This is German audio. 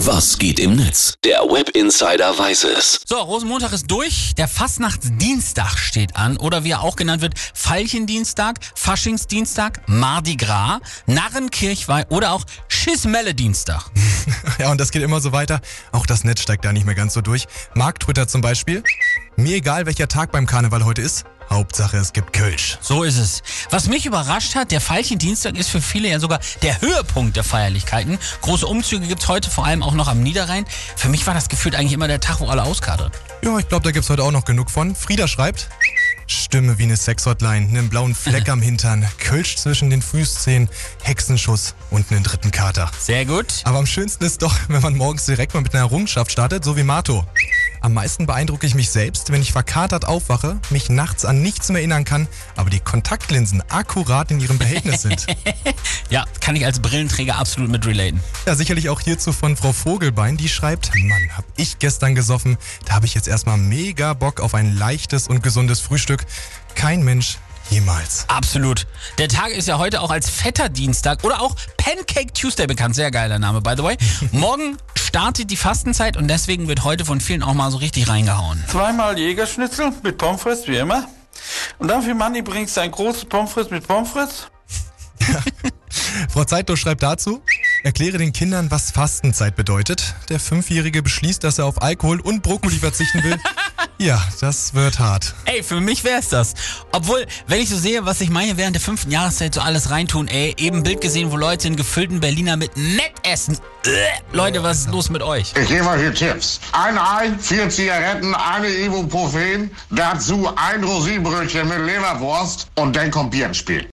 Was geht im Netz? Der Web Insider weiß es. So, Rosenmontag ist durch. Der Fastnachtsdienstag steht an. Oder wie er auch genannt wird, Veilchendienstag, Faschingsdienstag, Mardi Gras, Narrenkirchweih oder auch Schismelle-Dienstag. Ja, und das geht immer so weiter. Auch das Netz steigt da nicht mehr ganz so durch. Mark Twitter zum Beispiel. Mir egal, welcher Tag beim Karneval heute ist. Hauptsache, es gibt Kölsch. So ist es. Was mich überrascht hat, der Veilchendienstag ist für viele ja sogar der Höhepunkt der Feierlichkeiten. Große Umzüge gibt's heute vor allem auch noch am Niederrhein. Für mich war das gefühlt eigentlich immer der Tag, wo alle auskadern. Ja, ich glaube, da gibt's heute auch noch genug von. Frieda schreibt. Stimme wie eine Sexhotline, einen blauen Fleck am Hintern, Kölsch zwischen den Fußzehen, Hexenschuss und einen dritten Kater. Sehr gut. Aber am schönsten ist doch, wenn man morgens direkt mal mit einer Errungenschaft startet, so wie Mato. Am meisten beeindrucke ich mich selbst, wenn ich verkatert aufwache, mich nachts an nichts mehr erinnern kann, aber die Kontaktlinsen akkurat in ihrem Behältnis sind. Ja, kann ich als Brillenträger absolut mit relaten. Ja, sicherlich auch hierzu von Frau Vogelbein, die schreibt, Mann, hab ich gestern gesoffen, da habe ich jetzt erstmal mega Bock auf ein leichtes und gesundes Frühstück. Kein Mensch jemals. Absolut. Der Tag ist ja heute auch als Fetter Dienstag oder auch Pancake Tuesday bekannt. Sehr geiler Name, by the way. Morgen startet die Fastenzeit und deswegen wird heute von vielen auch mal so richtig reingehauen. Zweimal Jägerschnitzel mit Pommes frites, wie immer. Und dann für Manni bringst du ein großes Pommes frites mit Pommes frites. Frau Zeitler schreibt dazu, erkläre den Kindern, was Fastenzeit bedeutet. Der Fünfjährige beschließt, dass er auf Alkohol und Brokkoli verzichten will. Ja, das wird hart. Ey, für mich wär's das. Obwohl, wenn ich so sehe, was sich meine während der fünften Jahreszeit so alles reintun, ey, eben ein Bild gesehen, wo Leute in gefüllten Berliner mit Nett essen. Äh, Leute, was ist los mit euch? Ich gebe euch hier Tipps. Ein Ei, vier Zigaretten, eine Ibuprofen, dazu ein Rosinenbrötchen mit Leberwurst und dann kommt Bier ins Spiel.